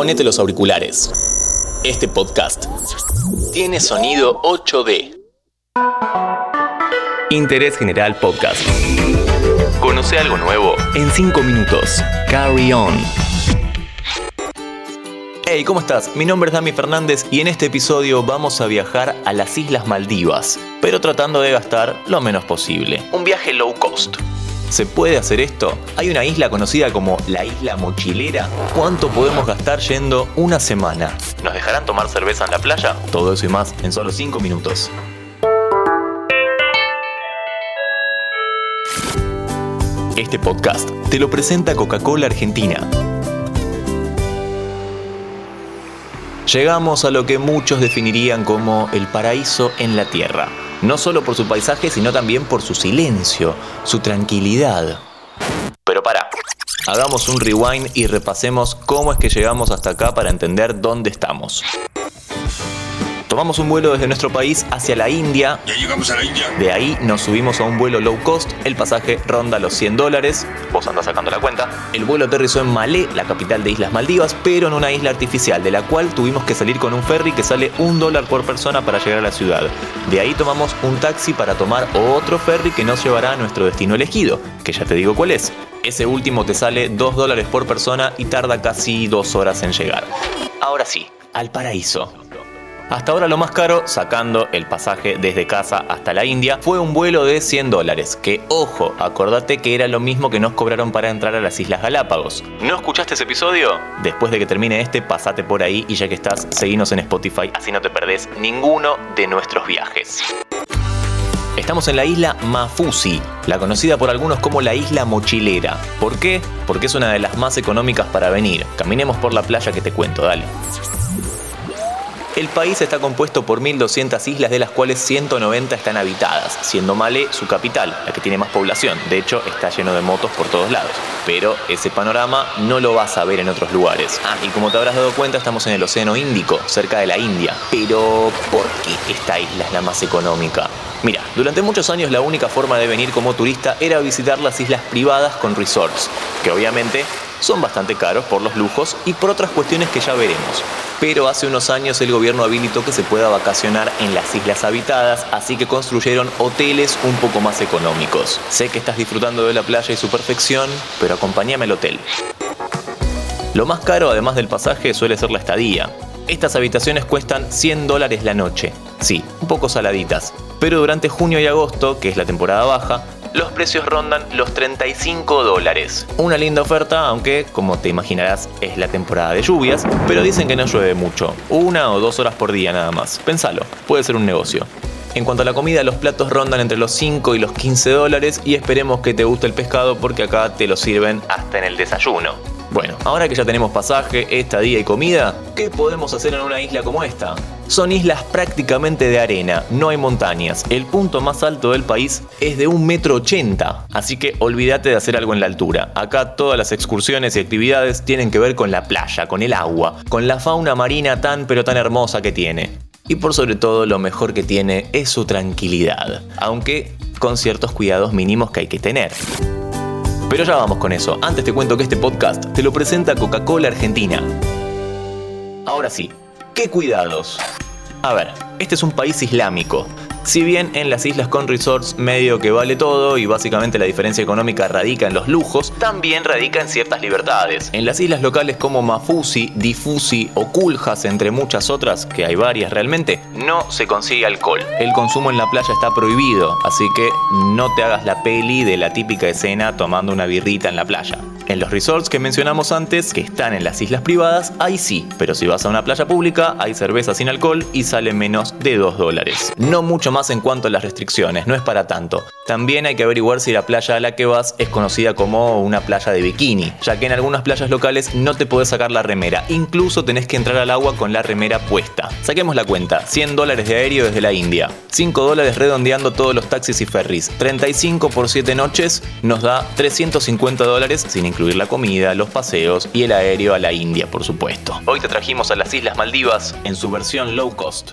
ponete los auriculares. Este podcast tiene sonido 8D. Interés General Podcast. Conoce algo nuevo en 5 minutos. Carry on. Hey, ¿cómo estás? Mi nombre es Dami Fernández y en este episodio vamos a viajar a las Islas Maldivas, pero tratando de gastar lo menos posible. Un viaje low cost. ¿Se puede hacer esto? Hay una isla conocida como la isla mochilera. ¿Cuánto podemos gastar yendo una semana? ¿Nos dejarán tomar cerveza en la playa? Todo eso y más en solo 5 minutos. Este podcast te lo presenta Coca-Cola Argentina. Llegamos a lo que muchos definirían como el paraíso en la Tierra no solo por su paisaje, sino también por su silencio, su tranquilidad. Pero para, hagamos un rewind y repasemos cómo es que llegamos hasta acá para entender dónde estamos. Tomamos un vuelo desde nuestro país hacia la India. Ya llegamos a la India. De ahí nos subimos a un vuelo low cost. El pasaje ronda los 100 dólares. Vos andás sacando la cuenta. El vuelo aterrizó en Malé, la capital de Islas Maldivas, pero en una isla artificial, de la cual tuvimos que salir con un ferry que sale un dólar por persona para llegar a la ciudad. De ahí tomamos un taxi para tomar otro ferry que nos llevará a nuestro destino elegido, que ya te digo cuál es. Ese último te sale 2 dólares por persona y tarda casi 2 horas en llegar. Ahora sí, al paraíso. Hasta ahora lo más caro, sacando el pasaje desde casa hasta la India, fue un vuelo de 100 dólares, que ojo, acordate que era lo mismo que nos cobraron para entrar a las Islas Galápagos. ¿No escuchaste ese episodio? Después de que termine este, pasate por ahí y ya que estás, seguinos en Spotify, así no te perdés ninguno de nuestros viajes. Estamos en la isla Mafusi, la conocida por algunos como la isla mochilera. ¿Por qué? Porque es una de las más económicas para venir. Caminemos por la playa que te cuento, dale. El país está compuesto por 1.200 islas, de las cuales 190 están habitadas, siendo Malé su capital, la que tiene más población. De hecho, está lleno de motos por todos lados. Pero ese panorama no lo vas a ver en otros lugares. Ah, y como te habrás dado cuenta, estamos en el Océano Índico, cerca de la India. Pero, ¿por qué esta isla es la más económica? Mira, durante muchos años la única forma de venir como turista era visitar las islas privadas con resorts, que obviamente son bastante caros por los lujos y por otras cuestiones que ya veremos. Pero hace unos años el gobierno habilitó que se pueda vacacionar en las islas habitadas, así que construyeron hoteles un poco más económicos. Sé que estás disfrutando de la playa y su perfección, pero acompáñame al hotel. Lo más caro, además del pasaje, suele ser la estadía. Estas habitaciones cuestan 100 dólares la noche. Sí, un poco saladitas. Pero durante junio y agosto, que es la temporada baja, los precios rondan los 35 dólares. Una linda oferta, aunque, como te imaginarás, es la temporada de lluvias, pero dicen que no llueve mucho, una o dos horas por día nada más. Pensalo, puede ser un negocio. En cuanto a la comida, los platos rondan entre los 5 y los 15 dólares y esperemos que te guste el pescado porque acá te lo sirven hasta en el desayuno. Bueno, ahora que ya tenemos pasaje, estadía y comida, ¿qué podemos hacer en una isla como esta? Son islas prácticamente de arena, no hay montañas. El punto más alto del país es de un metro ochenta, así que olvídate de hacer algo en la altura. Acá todas las excursiones y actividades tienen que ver con la playa, con el agua, con la fauna marina tan pero tan hermosa que tiene. Y por sobre todo lo mejor que tiene es su tranquilidad, aunque con ciertos cuidados mínimos que hay que tener. Pero ya vamos con eso. Antes te cuento que este podcast te lo presenta Coca-Cola Argentina. Ahora sí, ¿qué cuidados? A ver, este es un país islámico, si bien en las islas con resorts medio que vale todo y básicamente la diferencia económica radica en los lujos, también radica en ciertas libertades. En las islas locales como Mafusi, Difusi o Kuljas, entre muchas otras, que hay varias realmente, no se consigue alcohol. El consumo en la playa está prohibido, así que no te hagas la peli de la típica escena tomando una birrita en la playa. En los resorts que mencionamos antes, que están en las islas privadas, ahí sí, pero si vas a una playa pública, hay cerveza sin alcohol y sale menos de 2 dólares. No mucho más en cuanto a las restricciones, no es para tanto. También hay que averiguar si la playa a la que vas es conocida como una playa de bikini, ya que en algunas playas locales no te puedes sacar la remera, incluso tenés que entrar al agua con la remera puesta. Saquemos la cuenta, 100 dólares de aéreo desde la India, 5 dólares redondeando todos los taxis y ferries, 35 por 7 noches nos da 350 dólares sin incluir la comida, los paseos y el aéreo a la India, por supuesto. Hoy te trajimos a las Islas Maldivas en su versión low cost.